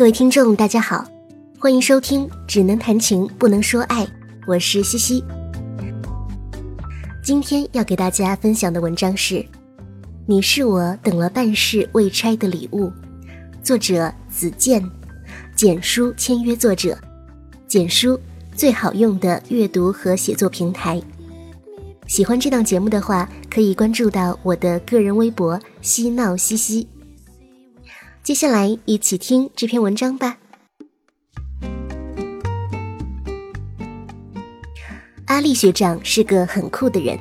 各位听众，大家好，欢迎收听《只能谈情不能说爱》，我是西西。今天要给大家分享的文章是《你是我等了半世未拆的礼物》，作者子健，简书签约作者，简书最好用的阅读和写作平台。喜欢这档节目的话，可以关注到我的个人微博“嬉闹西西”。接下来一起听这篇文章吧。阿力学长是个很酷的人。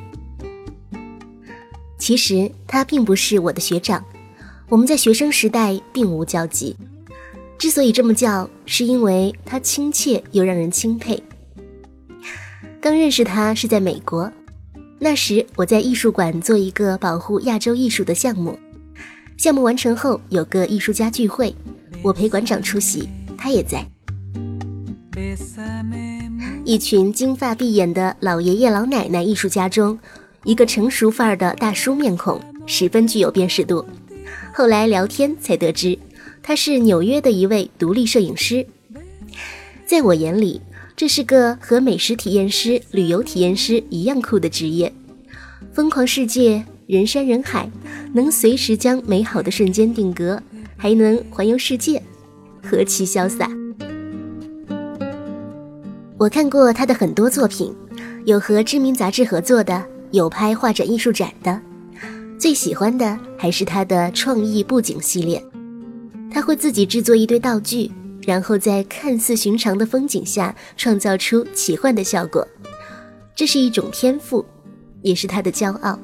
其实他并不是我的学长，我们在学生时代并无交集。之所以这么叫，是因为他亲切又让人钦佩。刚认识他是在美国，那时我在艺术馆做一个保护亚洲艺术的项目。项目完成后，有个艺术家聚会，我陪馆长出席，他也在。一群金发碧眼的老爷爷老奶奶艺术家中，一个成熟范儿的大叔面孔，十分具有辨识度。后来聊天才得知，他是纽约的一位独立摄影师。在我眼里，这是个和美食体验师、旅游体验师一样酷的职业，疯狂世界。人山人海，能随时将美好的瞬间定格，还能环游世界，何其潇洒！我看过他的很多作品，有和知名杂志合作的，有拍画展、艺术展的。最喜欢的还是他的创意布景系列。他会自己制作一堆道具，然后在看似寻常的风景下创造出奇幻的效果。这是一种天赋，也是他的骄傲。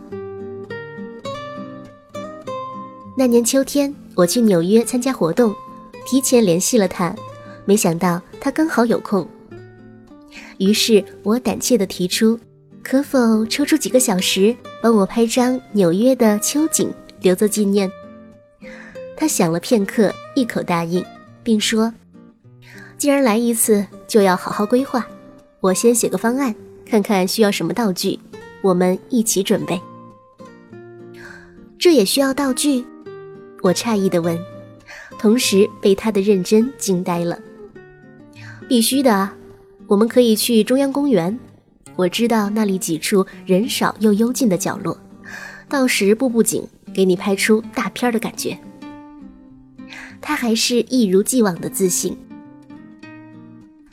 那年秋天，我去纽约参加活动，提前联系了他，没想到他刚好有空。于是我胆怯地提出，可否抽出几个小时帮我拍张纽约的秋景，留作纪念？他想了片刻，一口答应，并说：“既然来一次，就要好好规划。我先写个方案，看看需要什么道具，我们一起准备。这也需要道具。”我诧异地问，同时被他的认真惊呆了。必须的，我们可以去中央公园，我知道那里几处人少又幽静的角落，到时步步景，给你拍出大片的感觉。他还是一如既往的自信。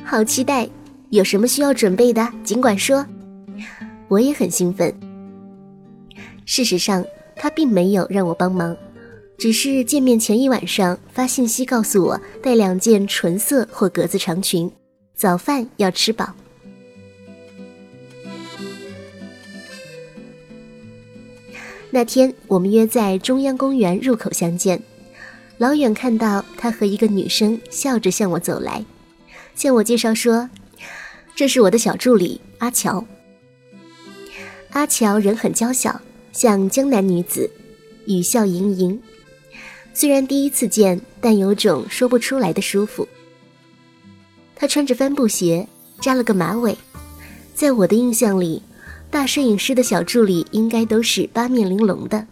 好期待，有什么需要准备的，尽管说。我也很兴奋。事实上，他并没有让我帮忙。只是见面前一晚上发信息告诉我带两件纯色或格子长裙，早饭要吃饱。那天我们约在中央公园入口相见，老远看到他和一个女生笑着向我走来，向我介绍说：“这是我的小助理阿乔。”阿乔人很娇小，像江南女子，语笑盈盈。虽然第一次见，但有种说不出来的舒服。他穿着帆布鞋，扎了个马尾。在我的印象里，大摄影师的小助理应该都是八面玲珑的。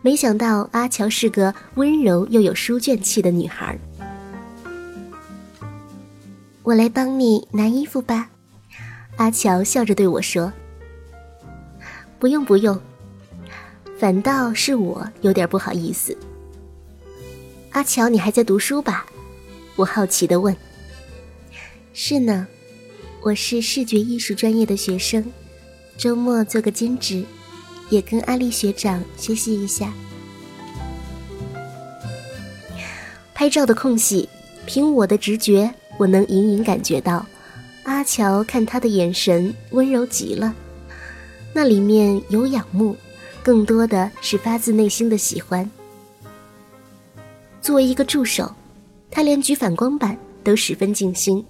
没想到阿乔是个温柔又有书卷气的女孩。我来帮你拿衣服吧，阿乔笑着对我说。不用不用，反倒是我有点不好意思。阿乔，你还在读书吧？我好奇的问。是呢，我是视觉艺术专业的学生，周末做个兼职，也跟阿丽学长学习一下。拍照的空隙，凭我的直觉，我能隐隐感觉到，阿乔看他的眼神温柔极了，那里面有仰慕，更多的是发自内心的喜欢。作为一个助手，他连举反光板都十分尽心，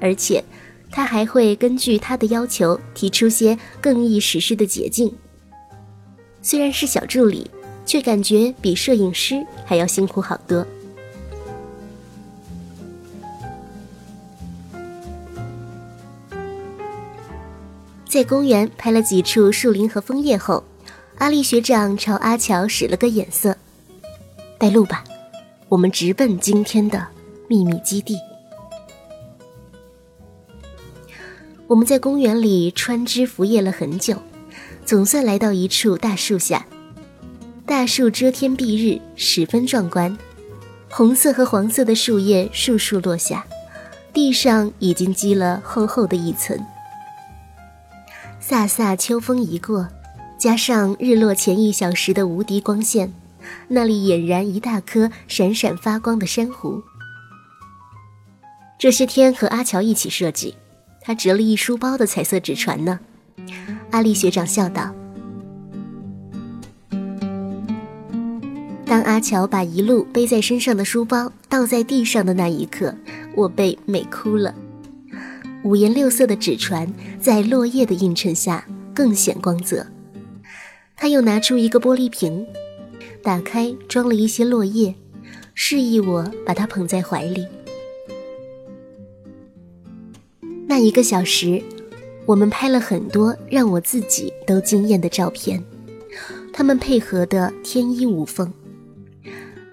而且他还会根据他的要求提出些更易实施的捷径。虽然是小助理，却感觉比摄影师还要辛苦好多。在公园拍了几处树林和枫叶后，阿丽学长朝阿乔使了个眼色：“带路吧。”我们直奔今天的秘密基地。我们在公园里穿枝拂叶了很久，总算来到一处大树下。大树遮天蔽日，十分壮观。红色和黄色的树叶簌簌落下，地上已经积了厚厚的一层。飒飒秋风一过，加上日落前一小时的无敌光线，那里俨然一大颗闪闪发光的珊瑚。这些天和阿乔一起设计，他折了一书包的彩色纸船呢。阿丽学长笑道。当阿乔把一路背在身上的书包倒在地上的那一刻，我被美哭了。五颜六色的纸船在落叶的映衬下更显光泽。他又拿出一个玻璃瓶，打开装了一些落叶，示意我把它捧在怀里。那一个小时，我们拍了很多让我自己都惊艳的照片，他们配合的天衣无缝。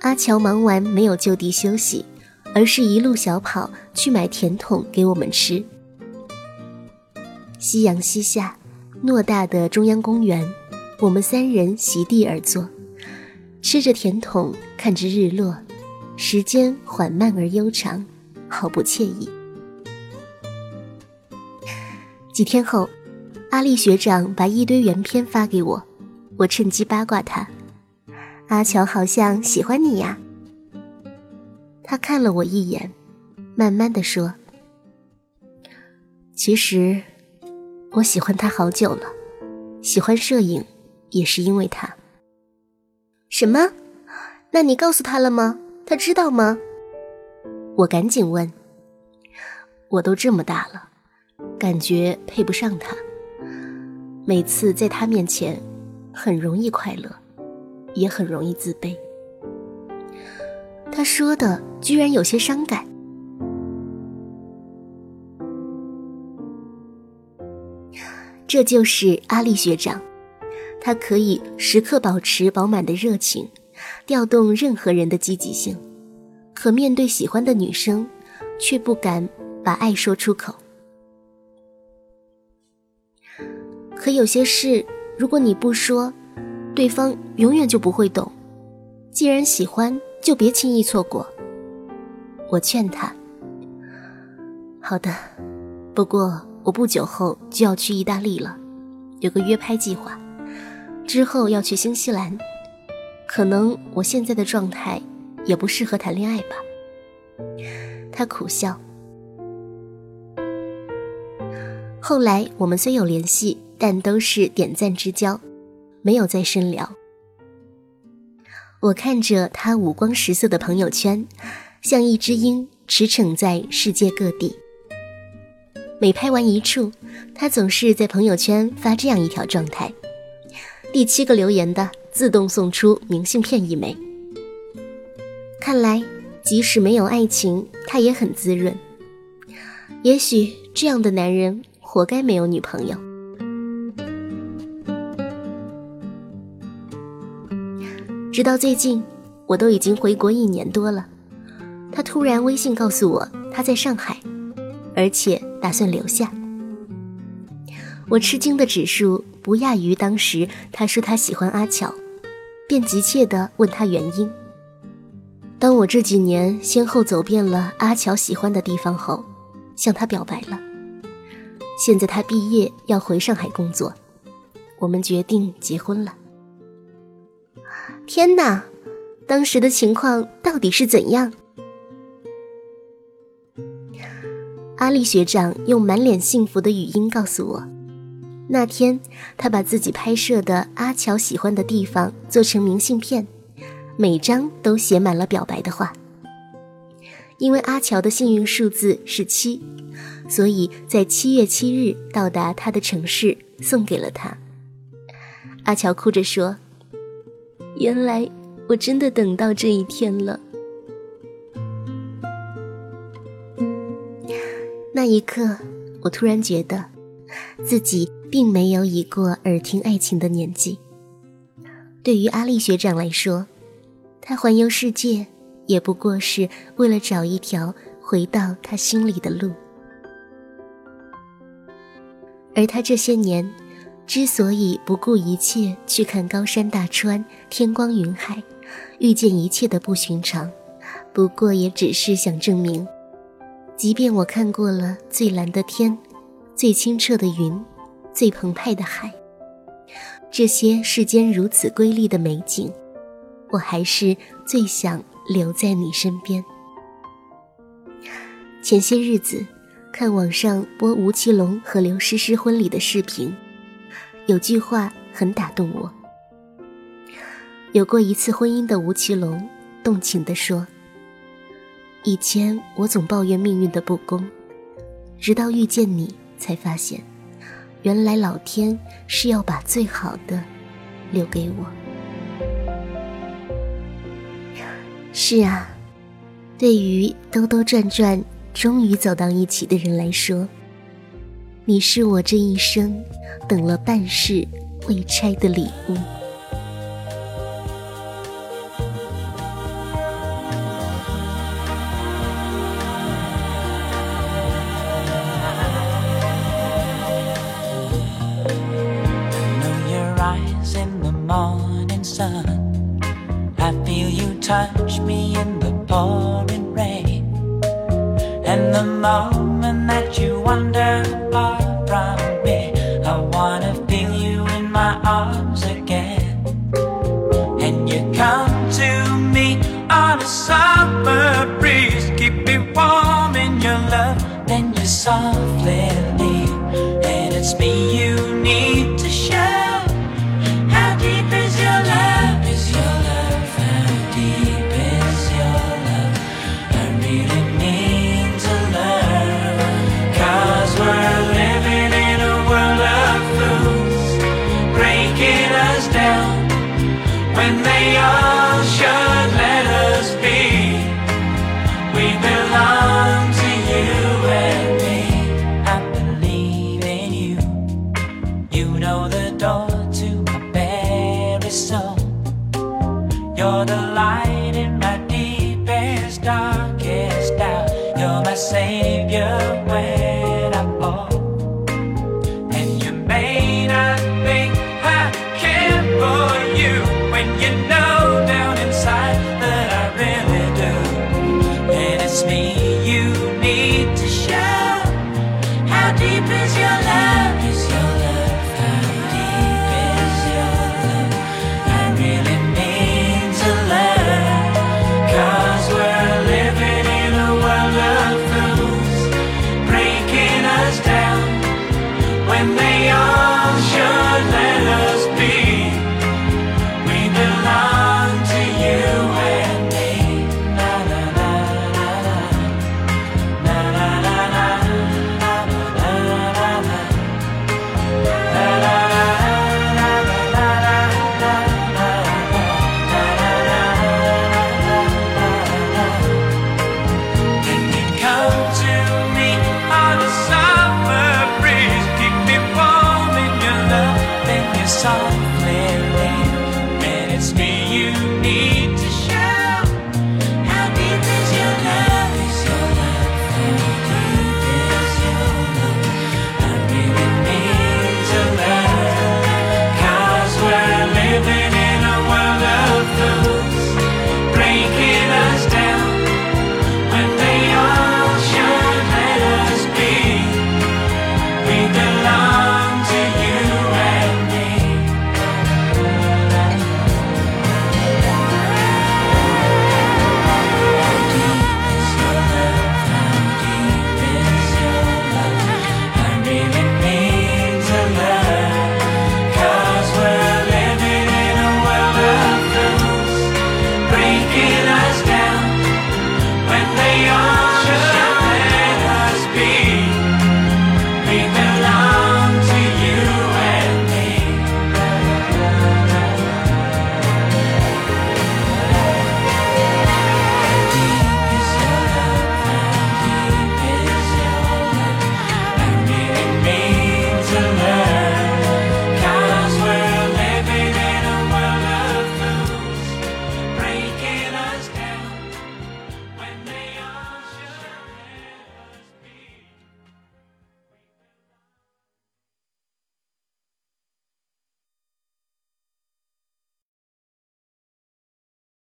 阿乔忙完没有就地休息，而是一路小跑去买甜筒给我们吃。夕阳西下，偌大的中央公园，我们三人席地而坐，吃着甜筒，看着日落，时间缓慢而悠长，毫不惬意。几天后，阿丽学长把一堆原片发给我，我趁机八卦他。阿乔好像喜欢你呀。他看了我一眼，慢慢的说：“其实，我喜欢他好久了，喜欢摄影，也是因为他。”什么？那你告诉他了吗？他知道吗？我赶紧问。我都这么大了，感觉配不上他。每次在他面前，很容易快乐。也很容易自卑。他说的居然有些伤感。这就是阿丽学长，他可以时刻保持饱满的热情，调动任何人的积极性，可面对喜欢的女生，却不敢把爱说出口。可有些事，如果你不说，对方永远就不会懂。既然喜欢，就别轻易错过。我劝他。好的，不过我不久后就要去意大利了，有个约拍计划，之后要去新西兰。可能我现在的状态也不适合谈恋爱吧。他苦笑。后来我们虽有联系，但都是点赞之交。没有再深聊。我看着他五光十色的朋友圈，像一只鹰驰骋在世界各地。每拍完一处，他总是在朋友圈发这样一条状态：第七个留言的自动送出明信片一枚。看来，即使没有爱情，他也很滋润。也许这样的男人活该没有女朋友。直到最近，我都已经回国一年多了，他突然微信告诉我他在上海，而且打算留下。我吃惊的指数不亚于当时他说他喜欢阿乔，便急切地问他原因。当我这几年先后走遍了阿乔喜欢的地方后，向他表白了。现在他毕业要回上海工作，我们决定结婚了。天哪，当时的情况到底是怎样？阿丽学长用满脸幸福的语音告诉我，那天他把自己拍摄的阿乔喜欢的地方做成明信片，每张都写满了表白的话。因为阿乔的幸运数字是七，所以在七月七日到达他的城市，送给了他。阿乔哭着说。原来我真的等到这一天了。那一刻，我突然觉得，自己并没有已过耳听爱情的年纪。对于阿丽学长来说，他环游世界也不过是为了找一条回到他心里的路。而他这些年，之所以不顾一切去看高山大川、天光云海，遇见一切的不寻常，不过也只是想证明，即便我看过了最蓝的天、最清澈的云、最澎湃的海，这些世间如此瑰丽的美景，我还是最想。留在你身边。前些日子，看网上播吴奇隆和刘诗诗婚礼的视频，有句话很打动我。有过一次婚姻的吴奇隆动情地说：“以前我总抱怨命运的不公，直到遇见你，才发现，原来老天是要把最好的留给我。”是啊，对于兜兜转转终于走到一起的人来说，你是我这一生等了半世未拆的礼物。Touch me in the pouring rain. And the moment that you wander far You're the light in my deepest, darkest doubt. You're my savior when I fall. And you may not think I care for you when you know down inside that I really do. And it's me you need to show. How deep is your love?